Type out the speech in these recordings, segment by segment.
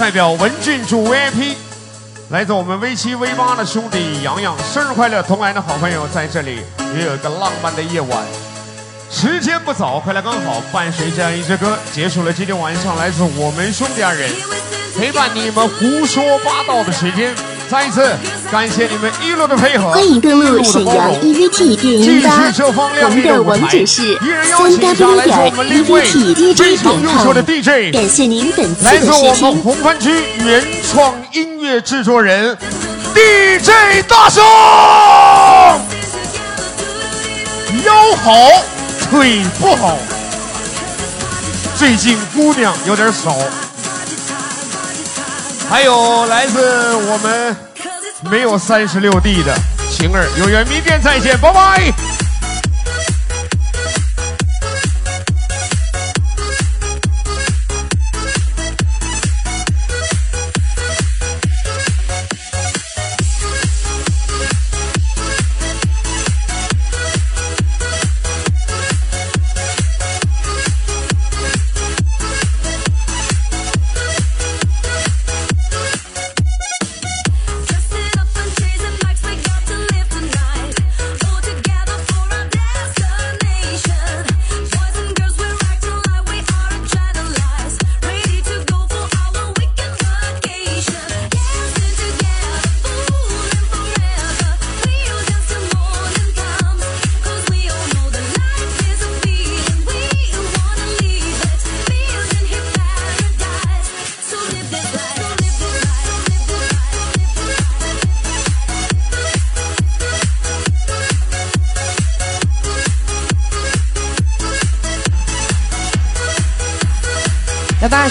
代表文俊主 VIP，来自我们 V 七 V 八的兄弟洋洋，生日快乐！同来的好朋友在这里，也有一个浪漫的夜晚。时间不早，快来刚好伴随这样一支歌，结束了今天晚上来自我们兄弟二人陪伴你们胡说八道的时间。再一次感谢你们一路的配合，欢迎登录沈阳 EVT 电音吧，我们的网址是三 W 点 EVT DJ 点 com。感谢您本次的收听。来自我们红番区原创音乐制作人 DJ 大圣，腰好腿不好，最近姑娘有点少。还有来自我们没有三十六 D 的晴儿，有缘明天再见，拜拜。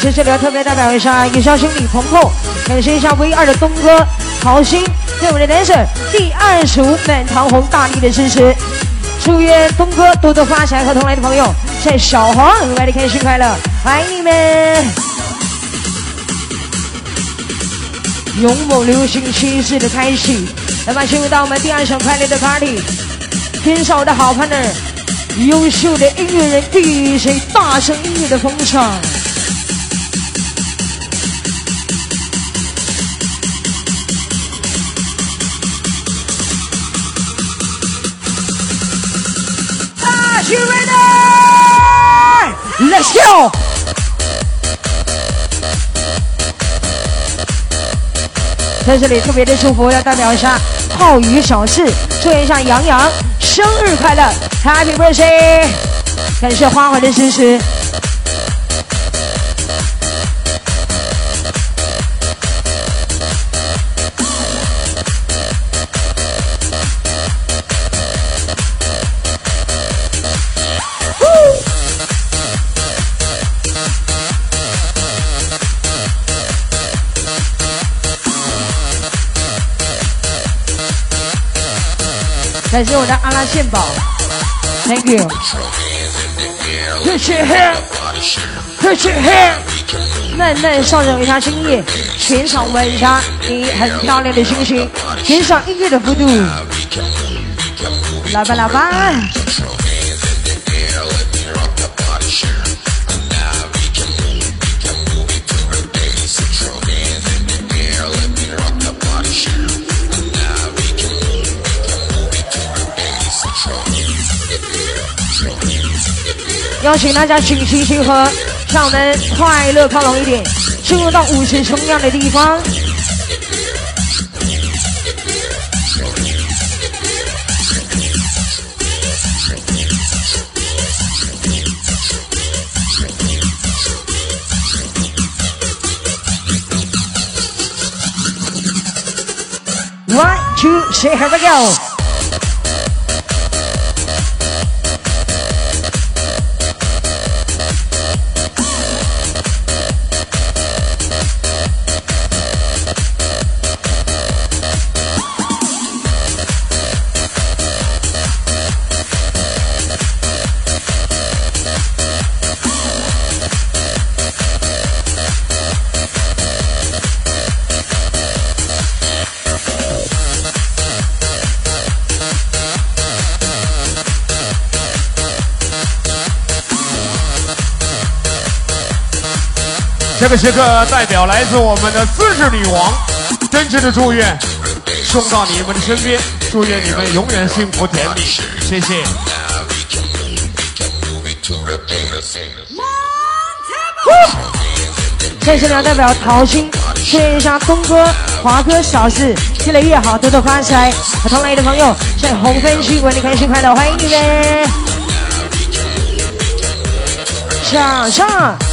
谢谢这里要特别代表一下叶绍兴、李鹏鹏，感谢一下 V 二的东哥、陶鑫，对我们的 dancer 第二十五满堂红大力的支持，祝愿东哥多多发财和同来的朋友，谢谢小黄额外的开心快乐，欢迎你们！勇猛流行趋势的开启，来吧进入到我们第二场快乐的 party，天上我的好 partner，优秀的音乐人 DJ 大声音乐的风场。You ready? Let's go! 在这里特别的祝福，要代表一下浩宇小四，祝愿一下杨洋生日快乐，Happy Birthday！感谢花花的支持。感谢我的阿拉献宝，Thank you。Put your hand, put your hand。慢慢上涨一下心意，全场晚上你很漂亮的星星，全场音乐的幅度。来吧，来吧。邀请大家请齐齐喝，让我们快乐靠拢一点，进入到五十重样的地方。One, two, three, here we go. 个时刻，代表来自我们的自制女王，真挚的祝愿送到你们的身边，祝愿你们永远幸福甜蜜，谢谢。这是两代表桃心，谢谢一下东哥、华哥、小四越来越好，多多发财。和同来的朋友在红分区，为你开心快乐，欢迎你们！上上。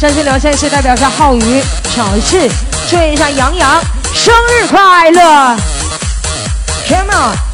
三十两赛是代表下浩宇、小四，祝愿一下杨洋生日快乐！Come on！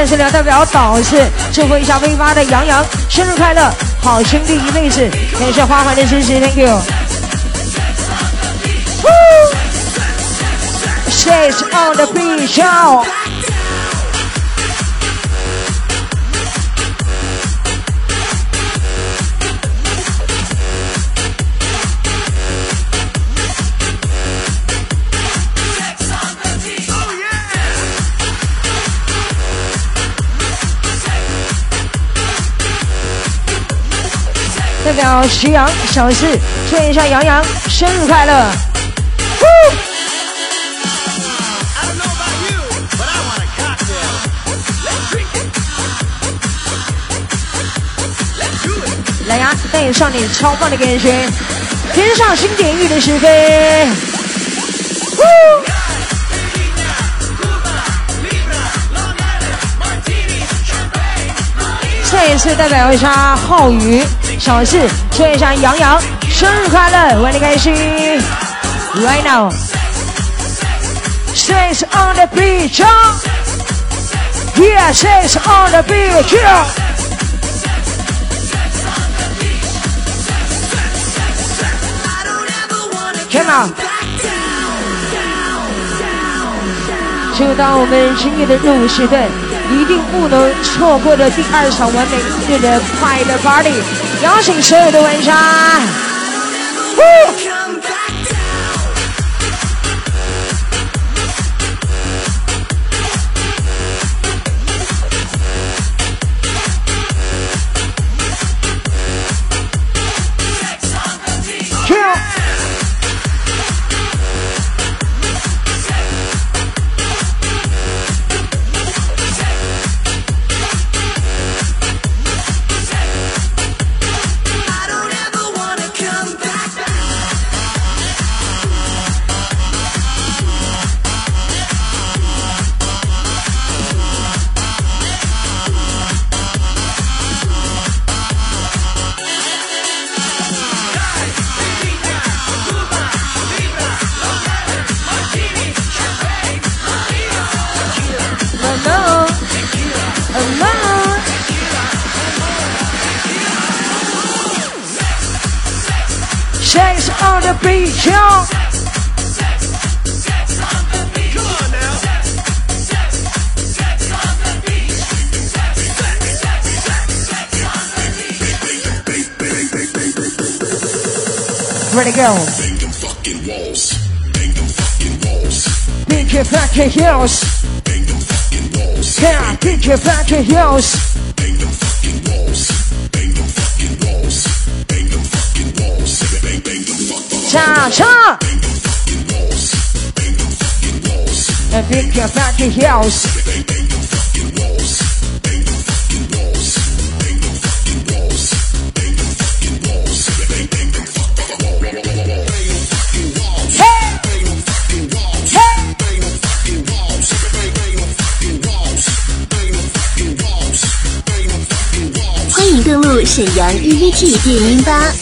三十两代表导师，祝福一下 V 八的杨洋生日快乐，好兄弟一辈子，感谢花花的支持，Thank you。She's on the beach。代表徐阳小四，祝一下杨洋生日快乐！来呀，带上你超棒的感觉，天上星点玉的时飞。再一次代表一下浩宇。小四，祝一下杨洋生日快乐，玩的开心。Right now, says on the beach, yeah, says on the beach. Come on. 就当我们今夜的任务时段。一定不能错过的第二场完美音乐的快乐 party，邀请所有的玩家。Ready. Bang them fucking walls. Bang them fucking walls. Big your fucking heels. Bang them fucking walls. Yeah, big your fucking heels. Bang them fucking walls. Bang them fucking walls. Bang them fucking walls. Bang bang them fucking walls. Cha cha. Bang them fucking walls. Bang them fucking walls. Bang bang them fucking 沈阳 EVT 电音吧，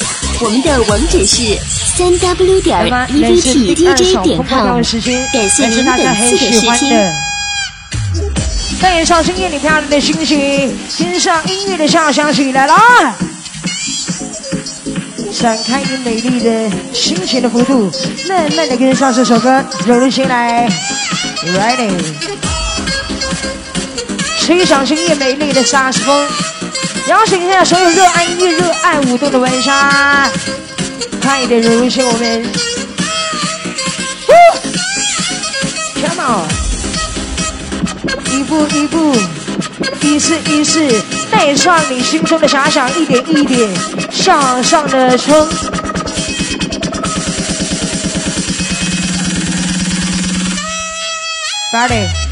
我们的网址是三 W 点 EVT DJ 点 com。感谢您本次的收听。带上深夜里漂亮的星星，跟上音乐的下响起来了，展开你美丽的心情的幅度，慢慢的跟上这首歌，走入心来，Ready，吹响深夜美丽的萨斯风。邀请一下所有热爱音乐、热爱舞动的晚上，快一点入侵我们！Come on，一步一步，一次一次，带上你心中的遐想，一点一点向上的冲。Ready。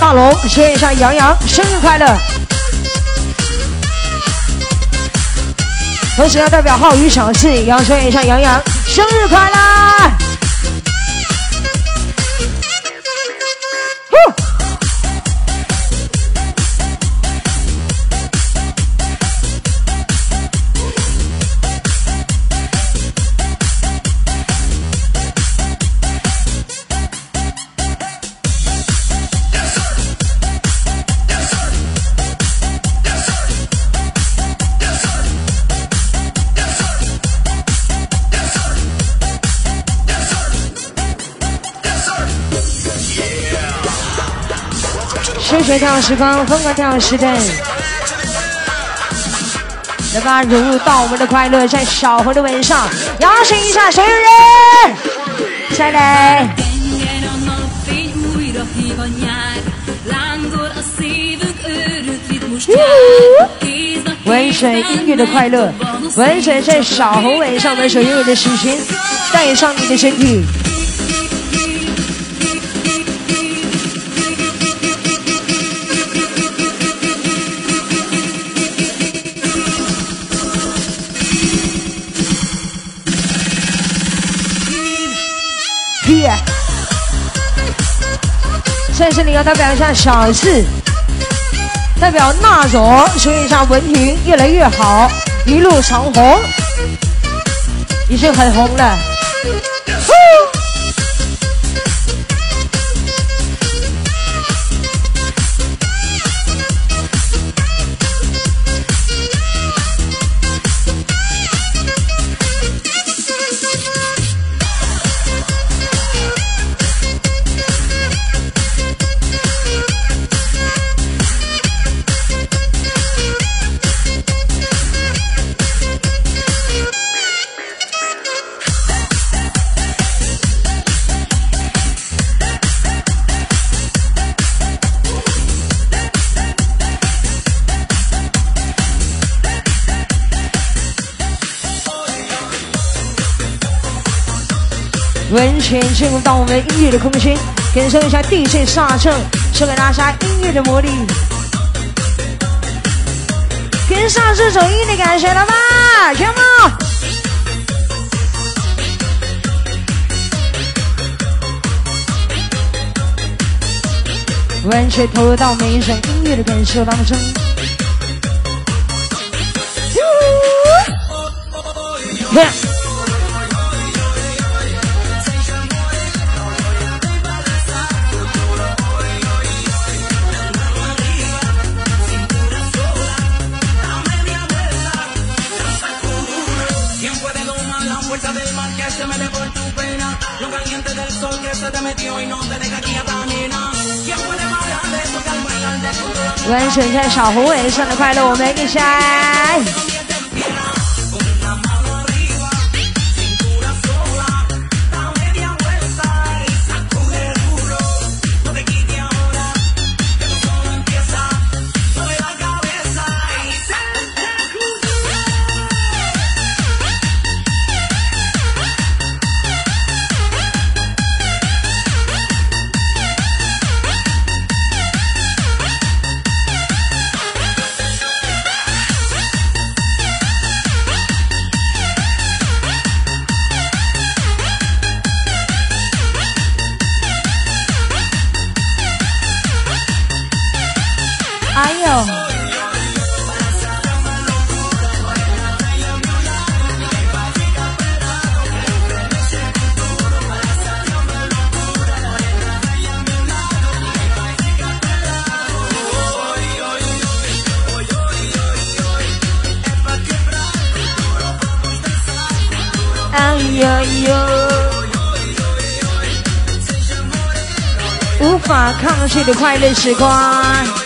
大龙，谢一下杨洋，生日快乐！同时要代表浩宇小四，也要说一下杨洋，生日快乐！跳时光，疯狂跳时代，来吧，融入到我们的快乐，在小红的吻上，摇醒一下所有人，再来。玩水音乐的快乐，玩水在小红吻上的所有的时间，带上你的身体。在这里要代表一下小四，代表那种，说一下文婷越来越好，一路长红，已经很红了。完全进入到我们音乐的空间，感受一下 DJ 刹车，送给大家音乐的魔力。跟上这首音乐的感觉了吗？Come on！完全投入到每一首音乐的感受当中。成在小红尾上的快乐，我们一起来。快乐时光。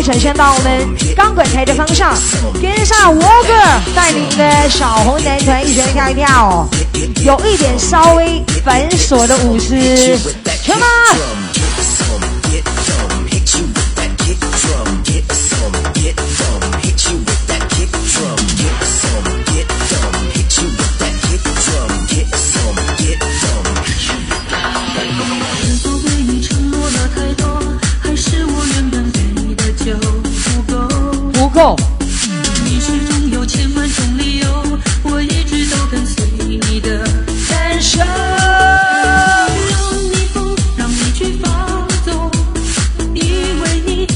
你的目光转向到我们钢管台的方向，跟上 Walker 带领的小红男团一起来跳一跳，有一点稍微繁琐的舞姿，你始终有千万种理由，我一直都跟随你的感受。让你疯，让你去放纵，因为你。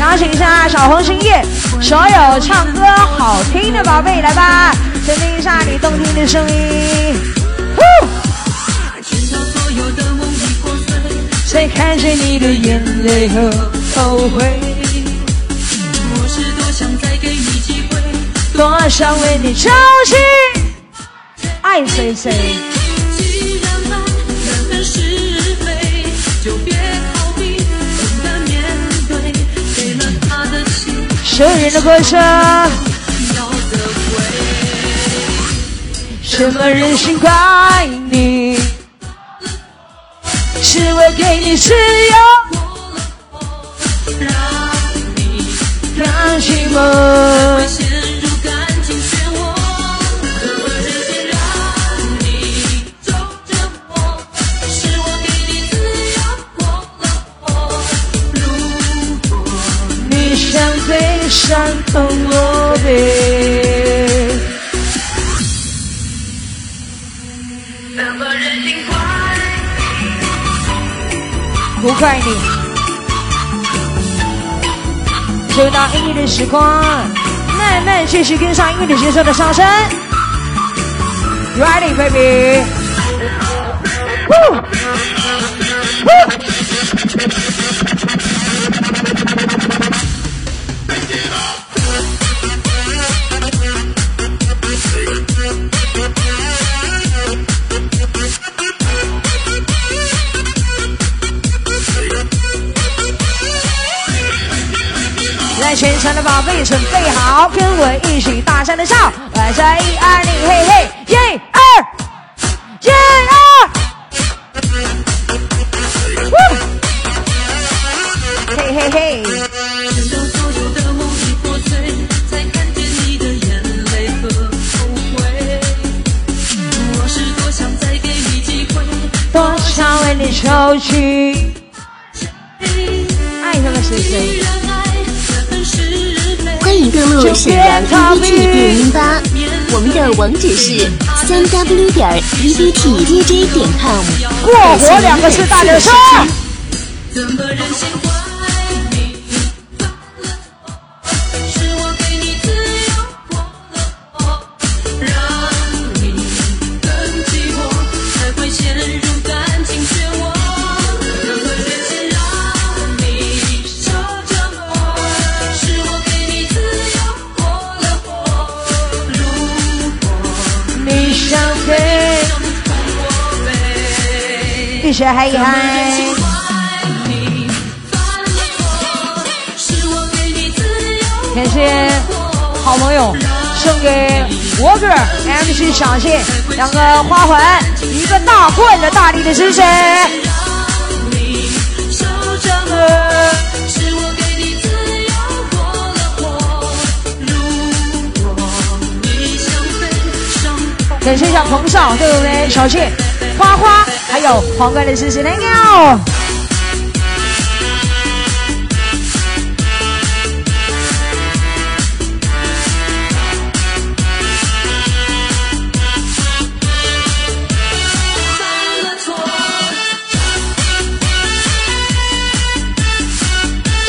邀请一下小红心叶，所有唱歌好听的宝贝来吧，听一下你动听的声音。直到所有的梦已破碎，才看见你的眼泪和后悔。多想为你抽泣，爱谁谁。既然爱难分是非，就别逃避，勇敢面对。给了他的心，谁人的歌声？什么人心怪你？是为给你自由，让你让寂寞。的时光，慢慢继续跟上音乐节奏的上升。Ready, baby. Woo! Woo! 全场的宝贝准备好，跟我一起大声的笑。来，三一二零，嘿嘿，一二，一二，嘿嘿嘿。多想为你抽取，欢迎登录沈阳 E B T 电音吧，我们的网址是三 W 点 E B T D J 点 com。过火两个字大点声。是嗨嗨。感谢好朋友送给我哥 MC 小谢两个花环，一个大棍的大力的支持。感谢一下彭少，对不对？小谢、花花还有黄哥的支持，Thank you。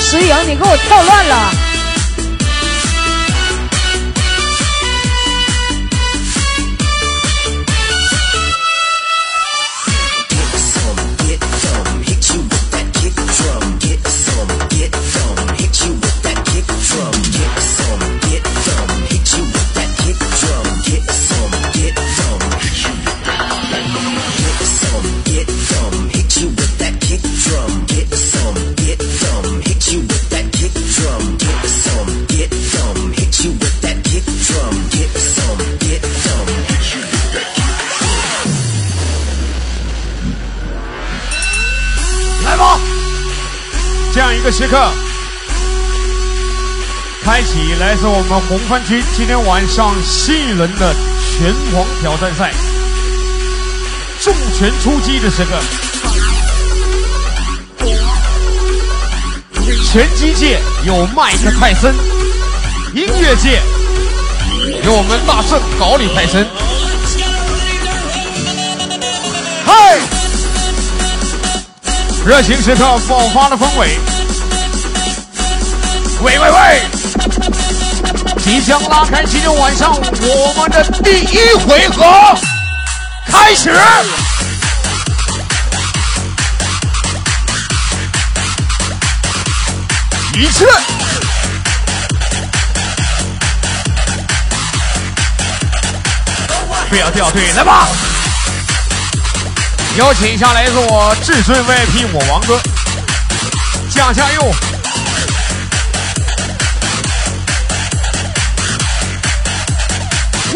石颖，你给我跳乱了。时刻，开启来自我们红番区今天晚上新一轮的拳皇挑战赛，重拳出击的时刻。拳击界有麦克泰森，音乐界有我们大圣高里泰森。嗨，热情时刻爆发的氛围。喂喂喂！即将拉开今天晚上我们的第一回合，开始！一次，不要掉队，来吧！邀请一下来自我至尊 VIP 我王哥，加加油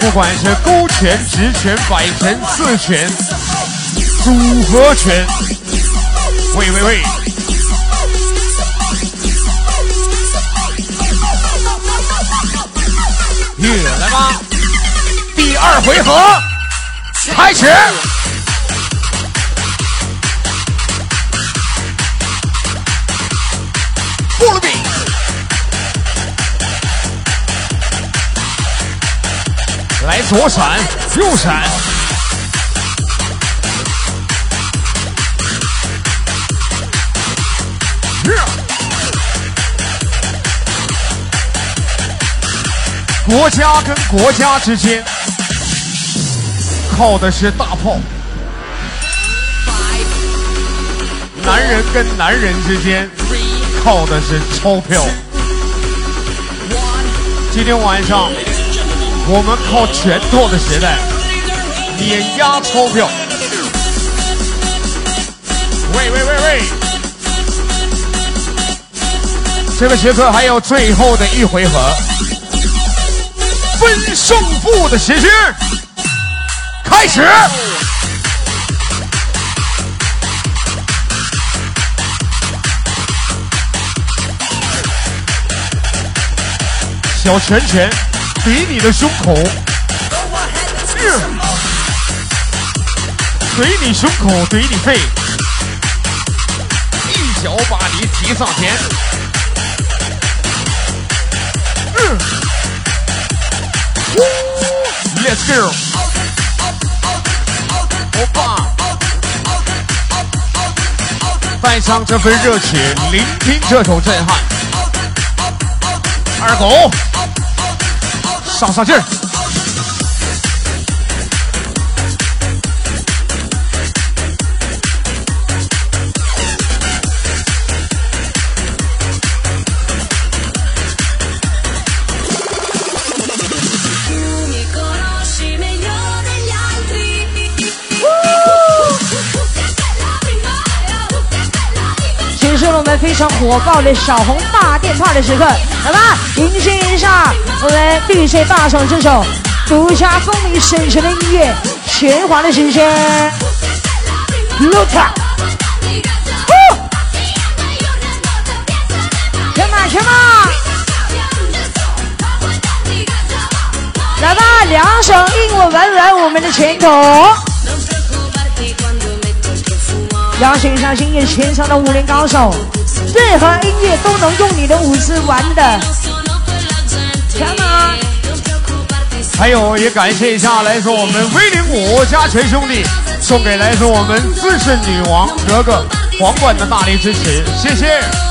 不管是勾拳、直拳、摆拳、刺拳、组合拳，喂喂喂！耶，来吧，第二回合开始。左闪，右闪，国家跟国家之间靠的是大炮，男人跟男人之间靠的是钞票。今天晚上。我们靠拳头的时代，碾压钞票。喂喂喂喂！这个时刻还有最后的一回合，分胜负的时间开始。小拳拳。怼你的胸口，怼你胸口，怼你肺，一脚把你踢上天。Let's go，欧巴，带上这份热情，聆听这种震撼。二狗。上上劲儿。非常火爆的小红大电炮的时刻，来吧，迎接一下我们 DJ 大手这首独家风靡省城的音乐，喧哗的时间 l o t 全马全马，来吧，两手硬我稳稳我们的拳头，邀请一下今夜全场的武林高手。任何音乐都能用你的舞姿玩的，强吗？还有也感谢一下来自我们威灵五加全兄弟送给来自我们姿势女王格格皇冠的大力支持，谢谢。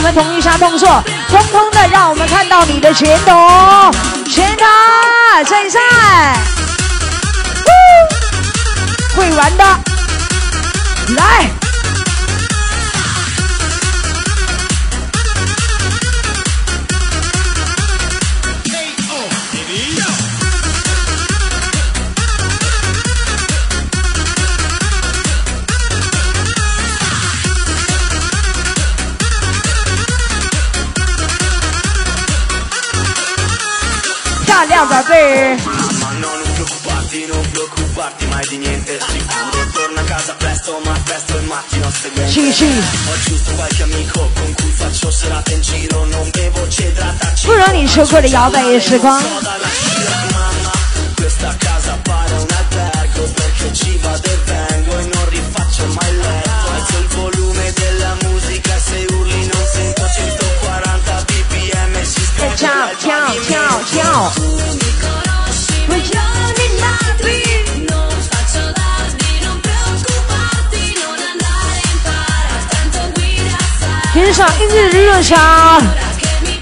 我们同一下动作，通通的让我们看到你的拳头，拳头在在，会玩的，来。继续。不容你错过的摇摆时光。跳跳跳跳。 上音乐的热墙，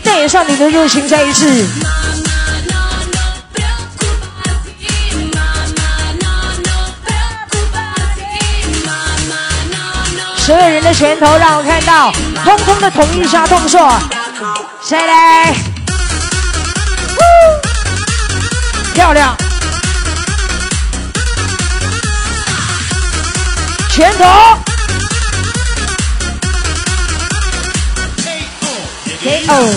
带上你的热情，再一次。所有人的拳头让我看到，通通的同一下动作，谁来，漂亮，拳头。哦。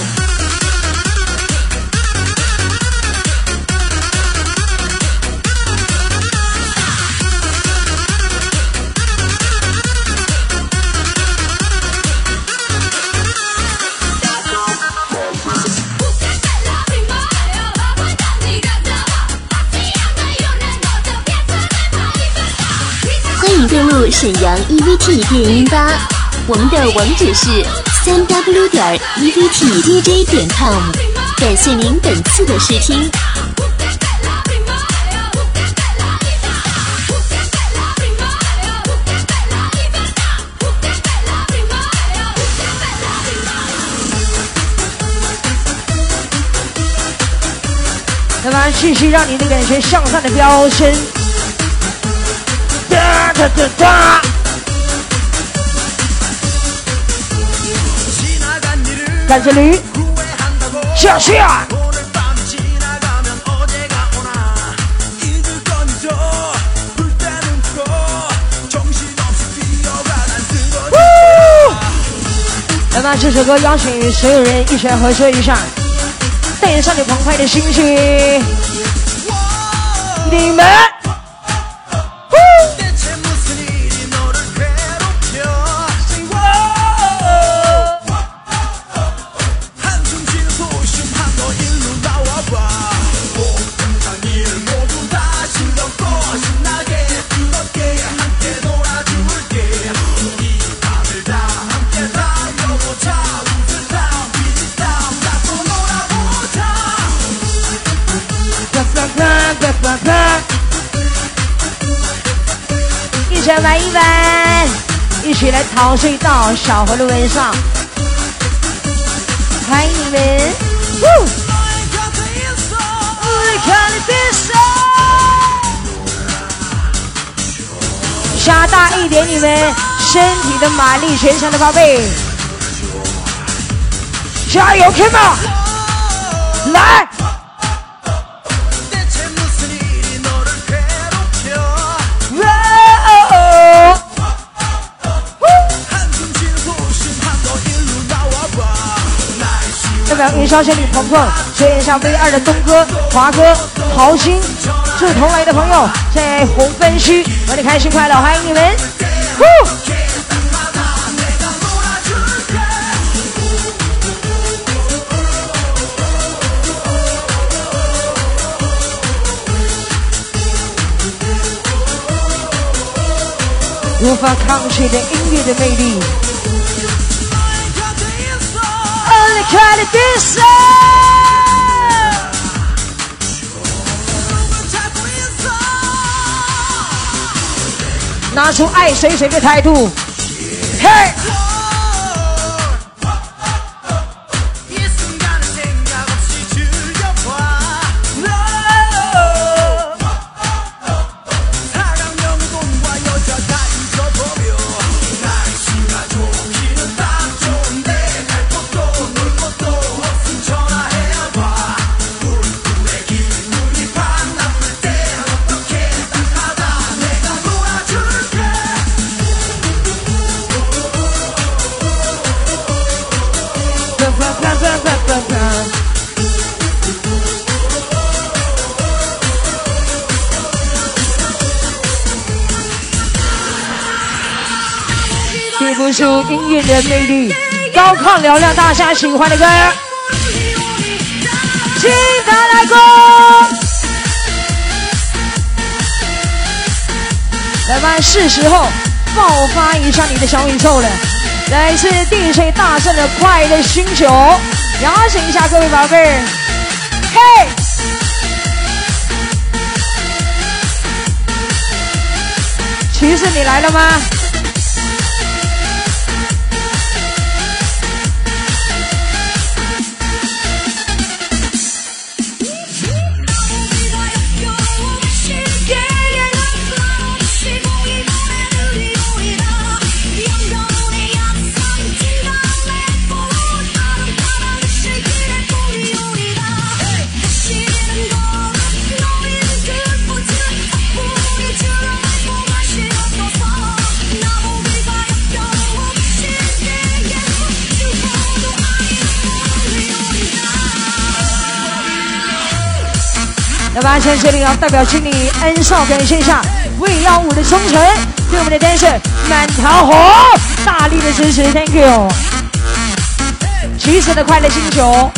欢迎登录沈阳 EVT 电音吧，我们的网址是。三 w 点 e v t d j 点 com，感谢您本次的试听。那么继续让你的感觉向上的飙升。哒哒哒哒。看这里，下去啊！来吧，这首歌邀请所有人一起来合作一下，带上你澎湃的心情，你们。再玩一玩，一起来陶醉到小河路边上，欢迎你们。加大一点你们身体的马力，全场的宝贝，加油，Come on，来！代表云霄仙女鹏鹏，祝愿下 V 二的东哥、华哥、豪星。是同来的朋友在红分区，玩的开心快乐，欢迎你们！无法抗拒的音乐的魅力。拿出爱谁谁的态度，嘿。的魅力，高亢嘹亮，大家喜欢的歌，请他来过。来吧，是时候爆发一下你的小宇宙了。来自地水大圣的快乐星球，邀请一下各位宝贝儿，嘿，骑士你来了吗？在这里要代表经理恩少感谢一下 V 幺五的忠诚，对我们的天使满条红大力的支持，Thank you。橘色的快乐星球。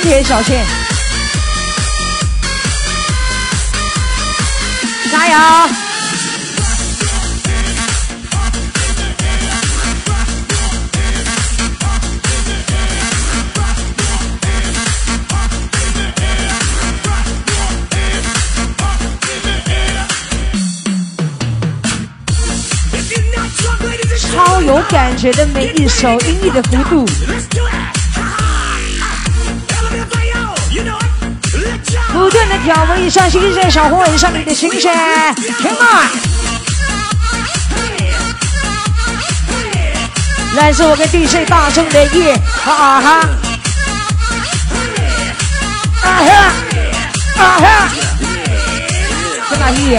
铁小倩，加油！超有感觉的每一首音乐的幅度。不断的挑拨一上新鲜小伙吻上你的心弦，Come on！来自我跟 DJ 大众的夜，啊哈，啊哈，啊哈，在哪里？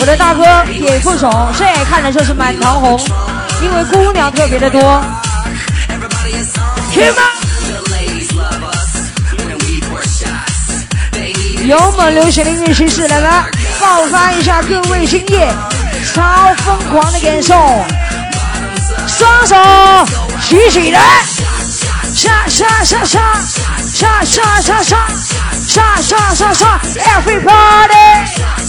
我的大哥也副手，这看着就是满堂红，因为姑娘特别的多。有猛流行的音乐形式，来吧，爆发一下各位今夜超疯狂的感受，双手举起来，下下下下下下下下。杀杀杀杀，Everybody！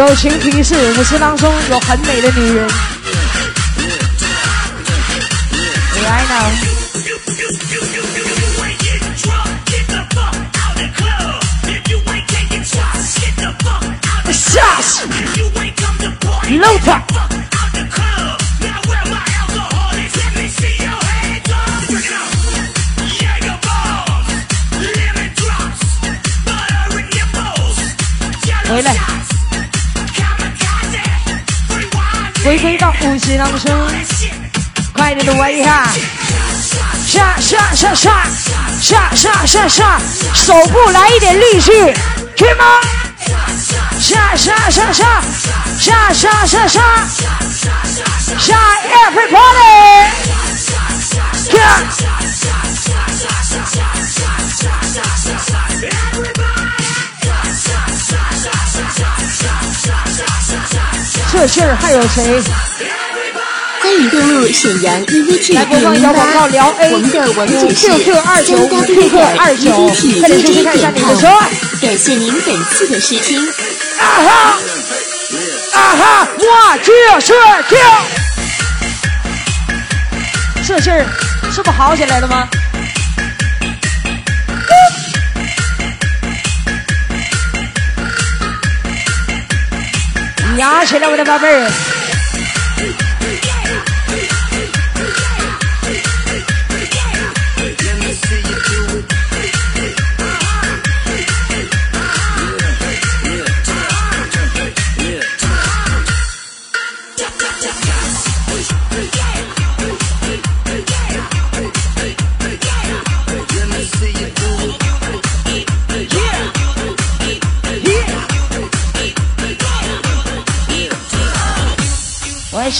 友情提示：舞池当中有很美的女人。I know。Shots。Load。回来。回归到舞池当中，快点的玩一下，下下下下下下下下，手部来一点力气，可以吗？下下下下下下下下下，everybody，这事儿还有谁？欢迎登录沈阳 EVT 来播放一条广告，聊 A，我们的网址是 QQ 二九 QQ 二九，快点收听看一下你的车。感谢您本次的试听。啊哈，啊哈，哇，这事儿是不好起来了吗？压起来，我的宝贝儿！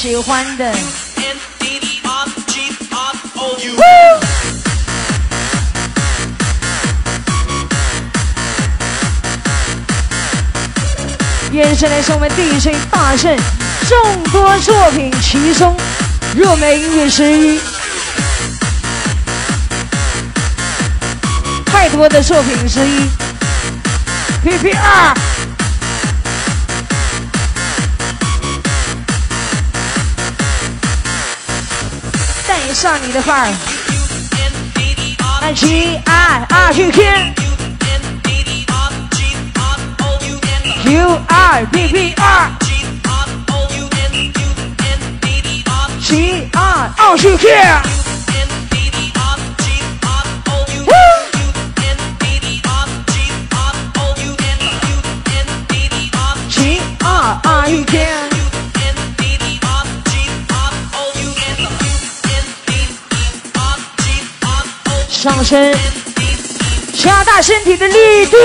喜欢的。眼神来是我们 DJ 大圣众多作品其中热门音乐之一，太多的作品之一。P P 二。上你的范儿。三七二二 QQ。Q 二 P P 二，七二二十 K，七二二 K。上身，加大身体的力度。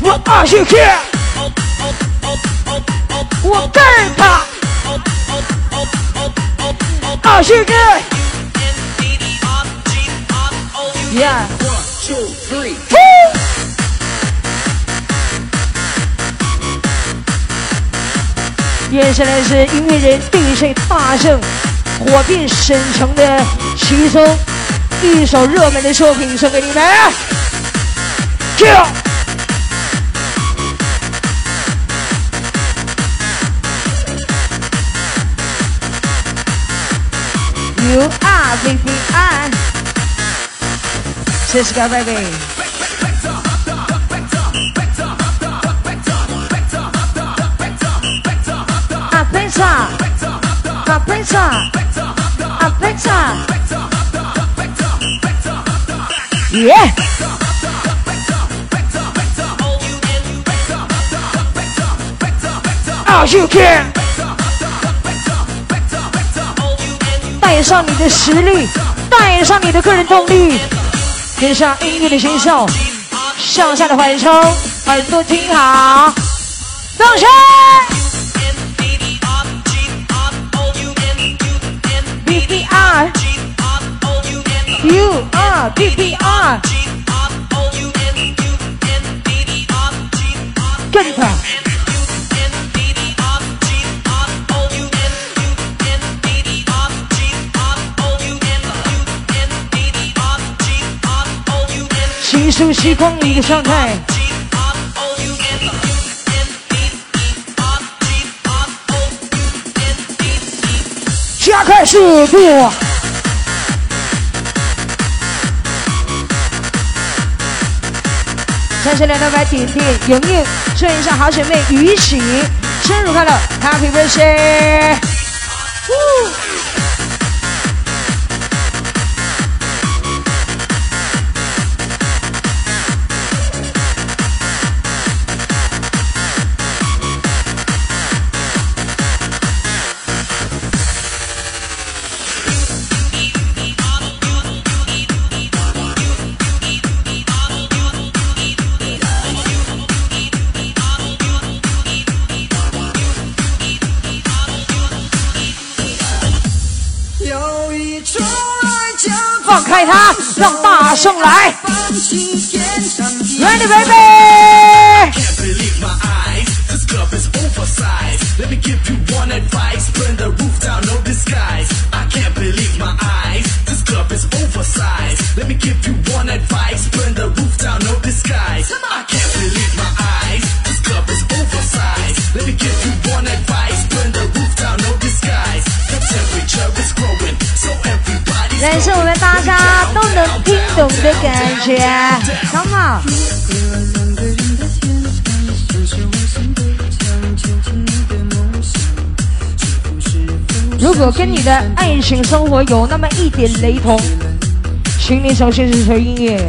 我二十天，我干他，二十天。Yeah. One, two, three. 接下来是音乐人对谁大圣火并沈城的其中一首热门的作品送给你们。Q。U are VI，这是个 baby。贝莎，阿贝莎。Pizza. Yeah. Oh, you can. 带上你的实力，带上你的个人动力，跟上音乐的节奏，向下的缓冲，耳朵听好，动身。PPR U R PPR 跟他细数时光里的状态。加快速度！三十两的白点点，莹莹，祝一下好姐妹雨喜生日快乐，Happy Birthday！让大圣来！Ready baby！感谢我们大家都能听懂的感觉，Come on！如果跟你的爱情生活有那么一点雷同，请你首先是随音乐。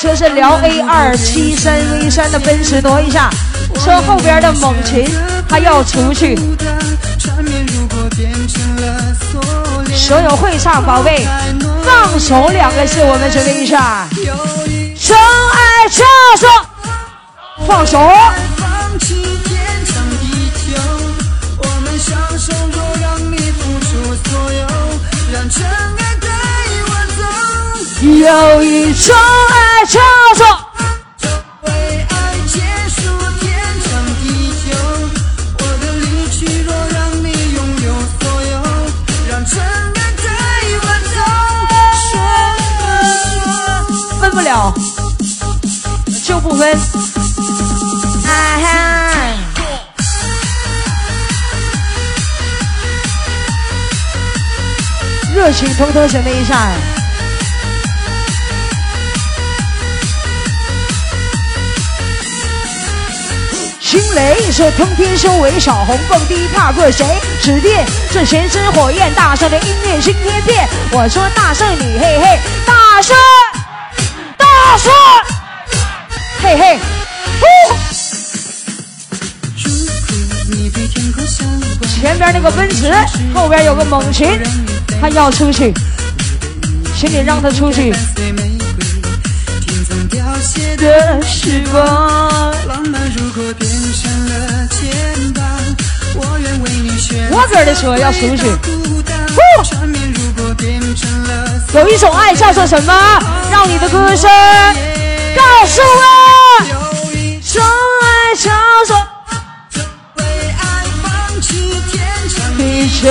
期待说是辽 A 二七三 V 三的奔驰挪一下，车后边的猛禽它要出去。所有会唱宝贝，放手两个字，我们准备一下。真爱叫做放手。有一种爱叫做为爱结束天长地久，我的离去若让你拥有所有，让真爱带我走。分不了就不分。热情偷偷准备一下。惊雷说：“通天修为，小红蹦迪，怕过谁？指定这前之火焰，大圣的音乐惊天变。我说大圣你嘿嘿，大圣大圣，嘿嘿，前边那个奔驰，后边有个猛禽，他要出去，请你让他出去。的时光，我这儿的车要出去。有一种爱叫做什么？让你的歌声告诉我。有一种爱叫做地球。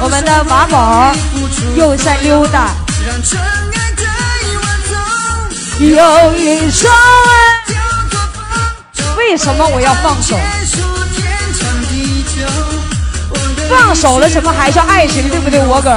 我们的马宝又在溜达。有一种爱，为什么我要放手？放手了，什么还叫爱情？对不对，我哥？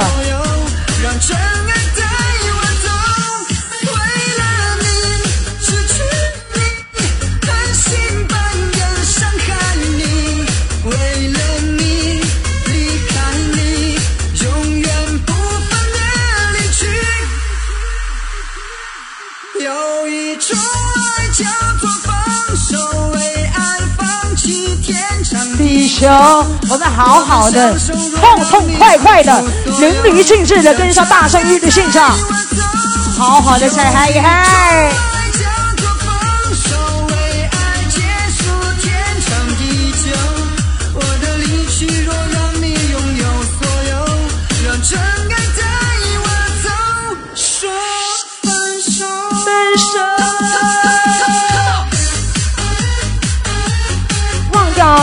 我们好好的，痛痛快快的，淋漓尽致的跟上大圣乐队现场，好好的再嗨一嗨。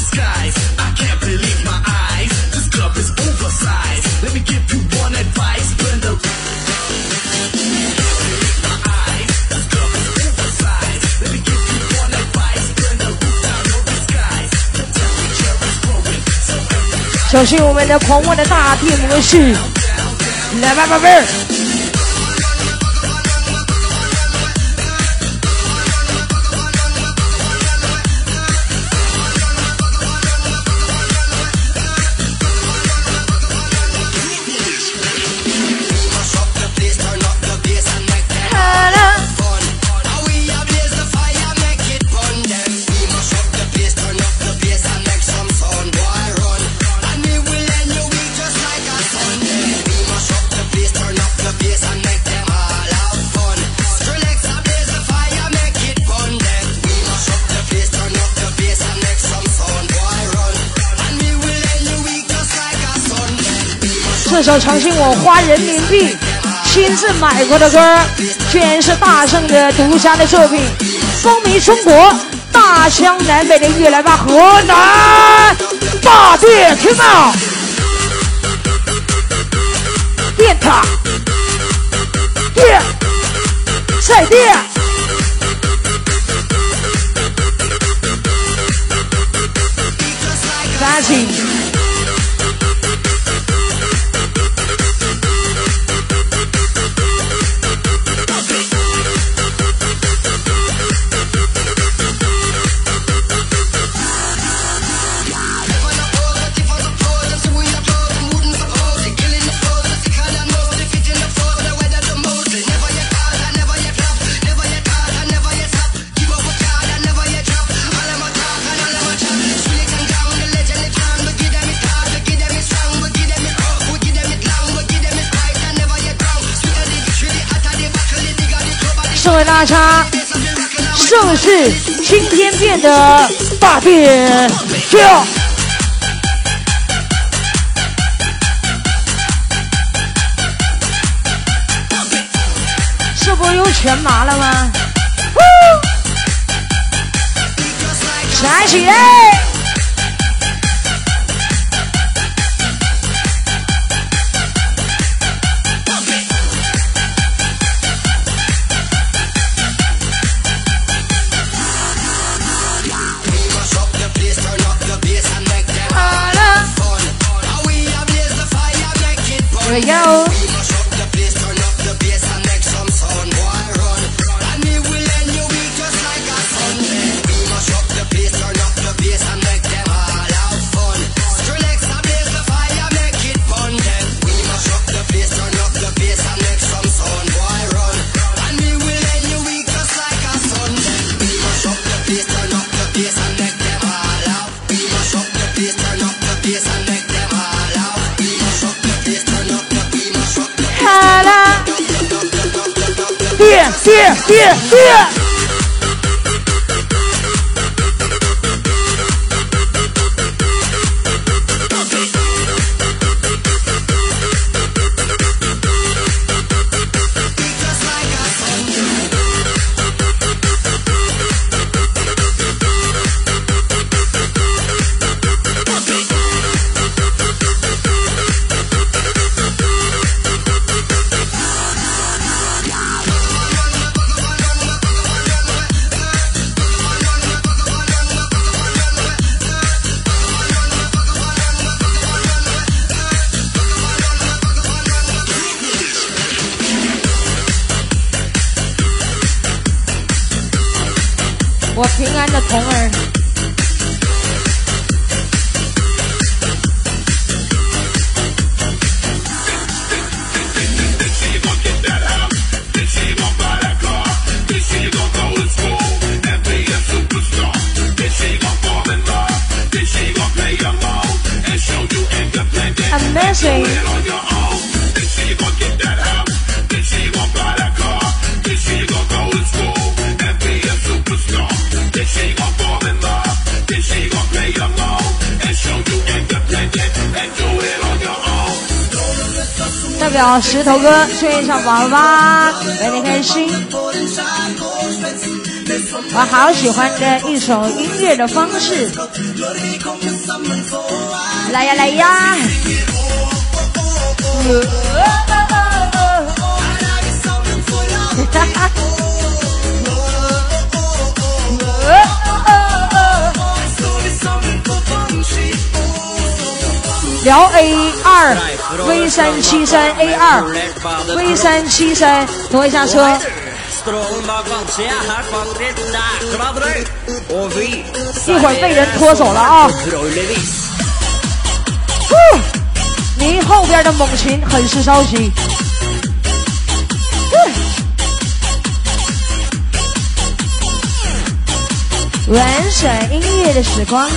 Red Cat Party Hill。小心我们的狂妄的大地模式，来吧，宝贝儿。这首曾经我花人民币亲自买过的歌，居然是大圣的独家的作品，风靡中国大江南北的越来吧河南大电听到电塔电再电，赶紧。大家盛世今天变得大变调，是不又全麻了吗？站起来！We go. 爹爹。代表石头哥，炫上宝宝，为你开心。我好喜欢的一首音乐的方式，来呀来呀！哈哈。辽 A 二 V 三七三 A 二 V 三七三，挪一下车。一会儿被人拖走了啊！您后边的猛禽很是着急。玩耍音乐的时光。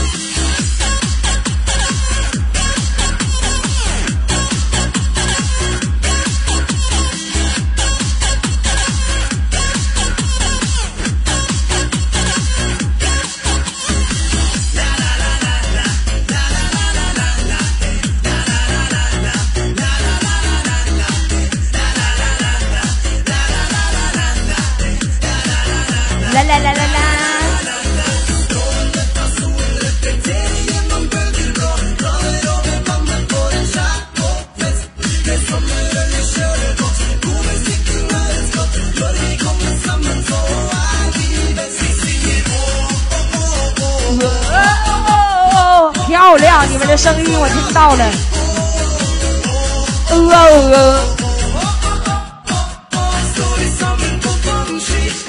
你们的声音我听到了，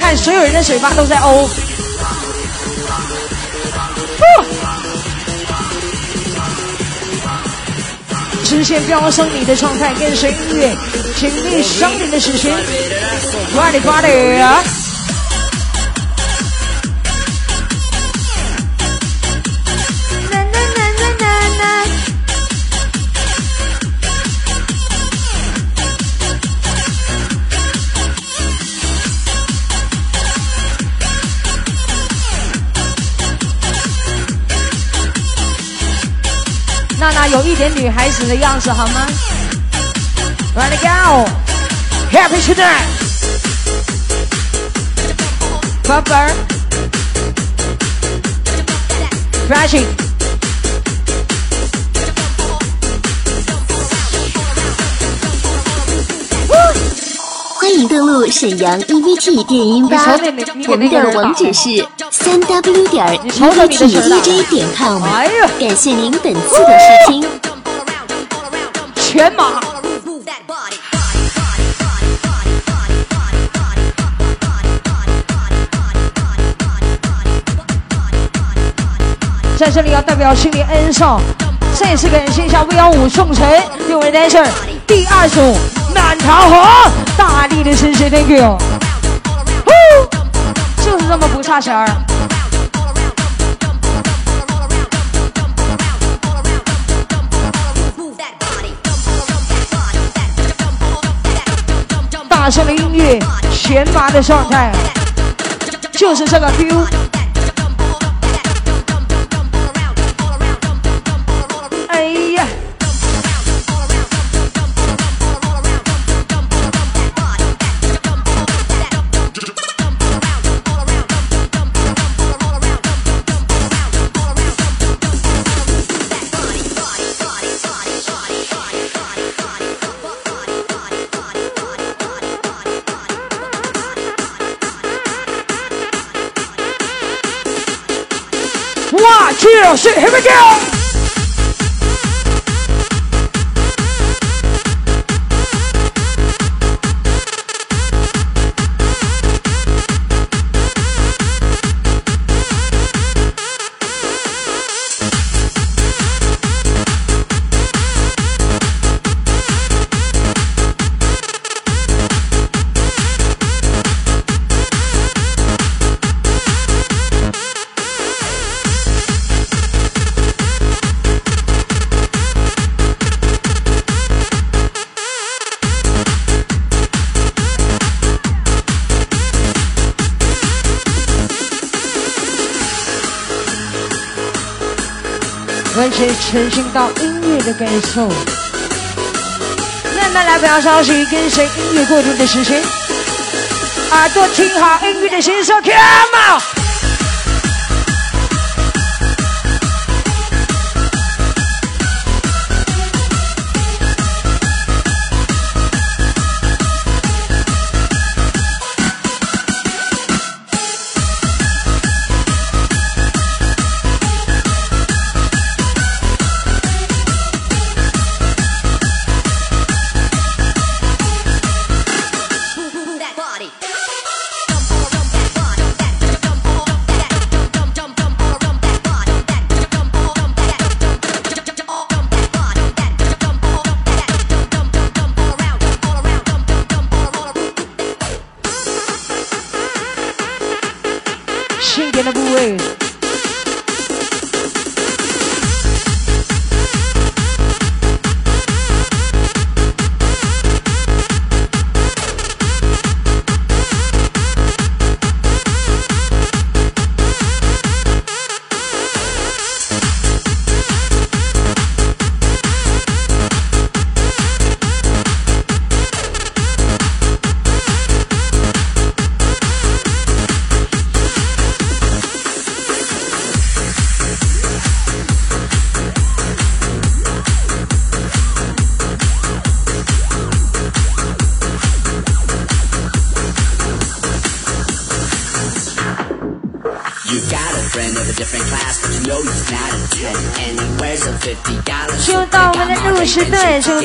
看所有人的嘴巴都在哦。直线飙升你的状态，跟随音乐，请闭上你的视线，快点快点。有一点女孩子的样子，好吗？Ready go, happy tonight, bubble, flashing. 欢迎登录沈阳 EVT 电音吧，我们的网址是三 w 点一个 t d j 点 com。哎呀，感谢您本次的收听。全马。在这里要代表心灵恩上，再次感谢一下 V 幺五宋晨，六位 dancer，第二组满堂红，大力的绅士，thank you。那么不差钱儿。大声的音乐，全麻的状态，就是这个 feel。沉浸到音乐的感受，慢慢来，不要着急，跟随音乐过渡的时间，耳朵听好音乐的心声，Come on！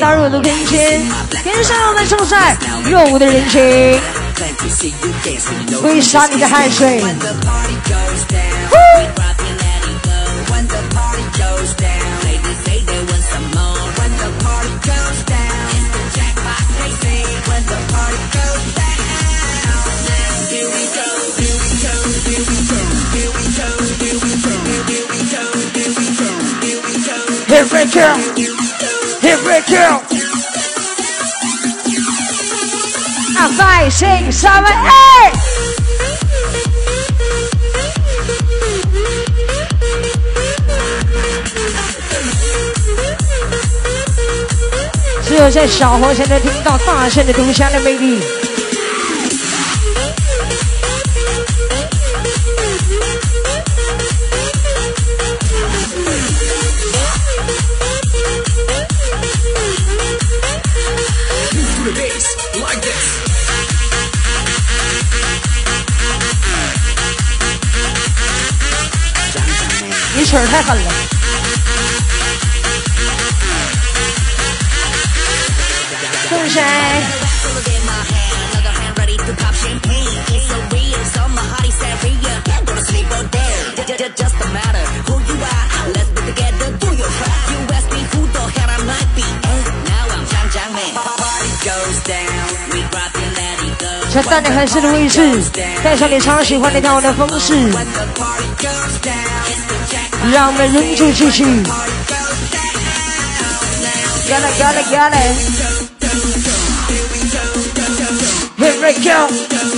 段，进入到入路跟前，跟上我们正在热舞的人群，挥洒你的汗水。Here we go. 啊 fighting 只有在小河才能听到大声的东西的魅力。曲儿太狠了，是谁？知道你还是路易士，带上你常喜欢的跳舞的方式。让我们忍住继续。Get it, got it, got it. Here we go.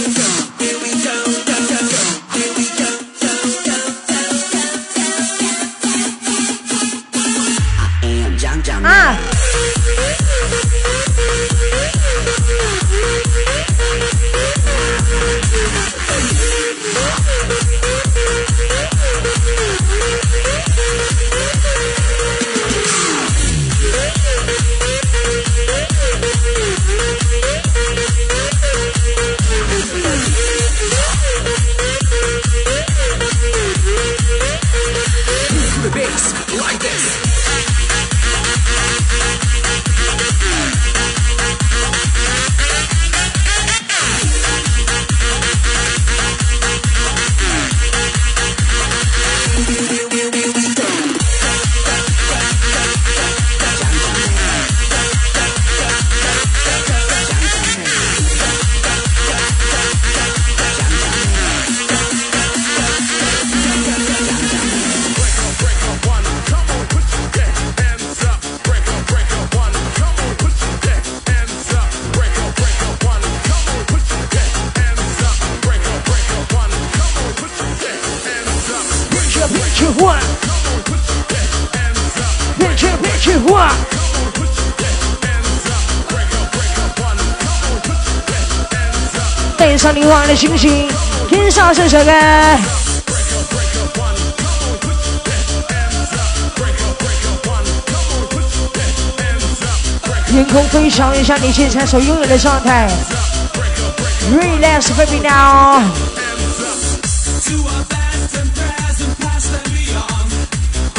上你望的星星，天上闪闪的。天空飞翔一下你现在所拥有的状态。Relax, baby now。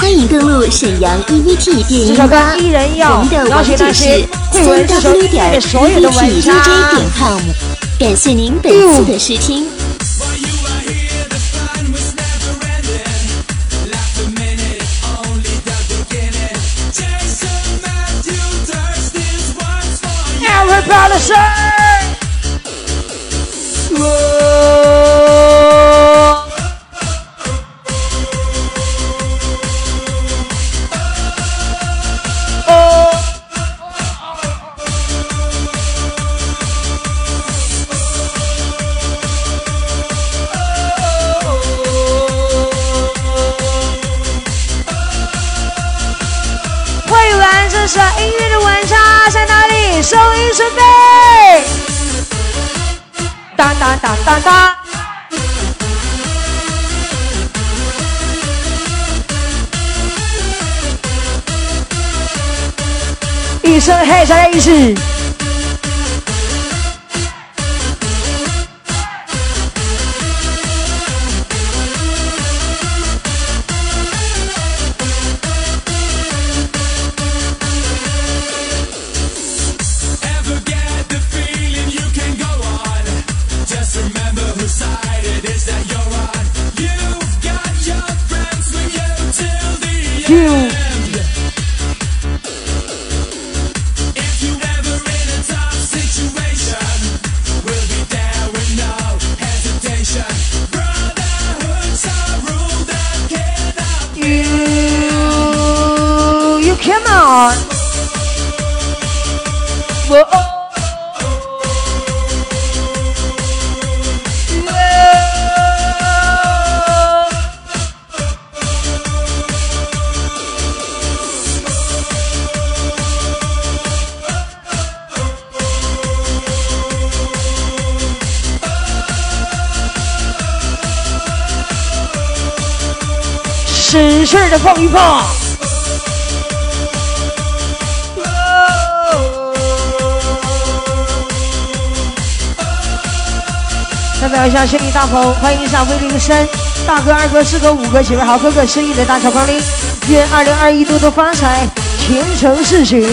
欢迎登录沈阳 EVT 电音吧，我们的网址是三 W 点 EVT DJ 点 com。感谢您本次的试听。Everybody say. 声嘿，再来一次。使劲的放一放，表一下兄弟大鹏，欢迎一下威灵山大哥、二哥、四哥、五哥、几位好哥哥，生意的大小光临，愿二零二一多多发财，前程似锦。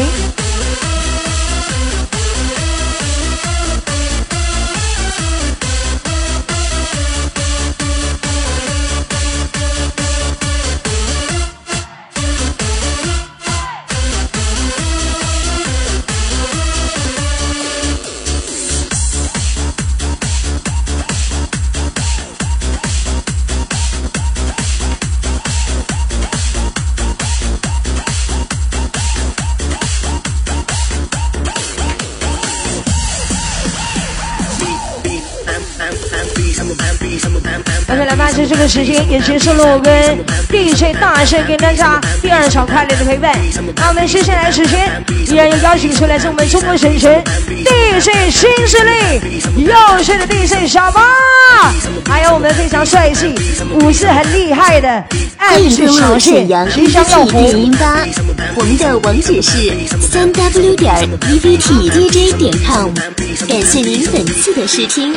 时间也结束了我跟 DJ 大圣给大家第二场快乐的陪伴。那我们接下来时间依然要邀请出来是我们中国省城 DJ 新势力，又是的 DJ 小八，还有我们非常帅气、舞姿很厉害的欢迎 MC 登录沈阳谢，即将要 EVT 电红。音吧，我们的网址是三 w 点 evtdj 点 com，感谢您本次的试听。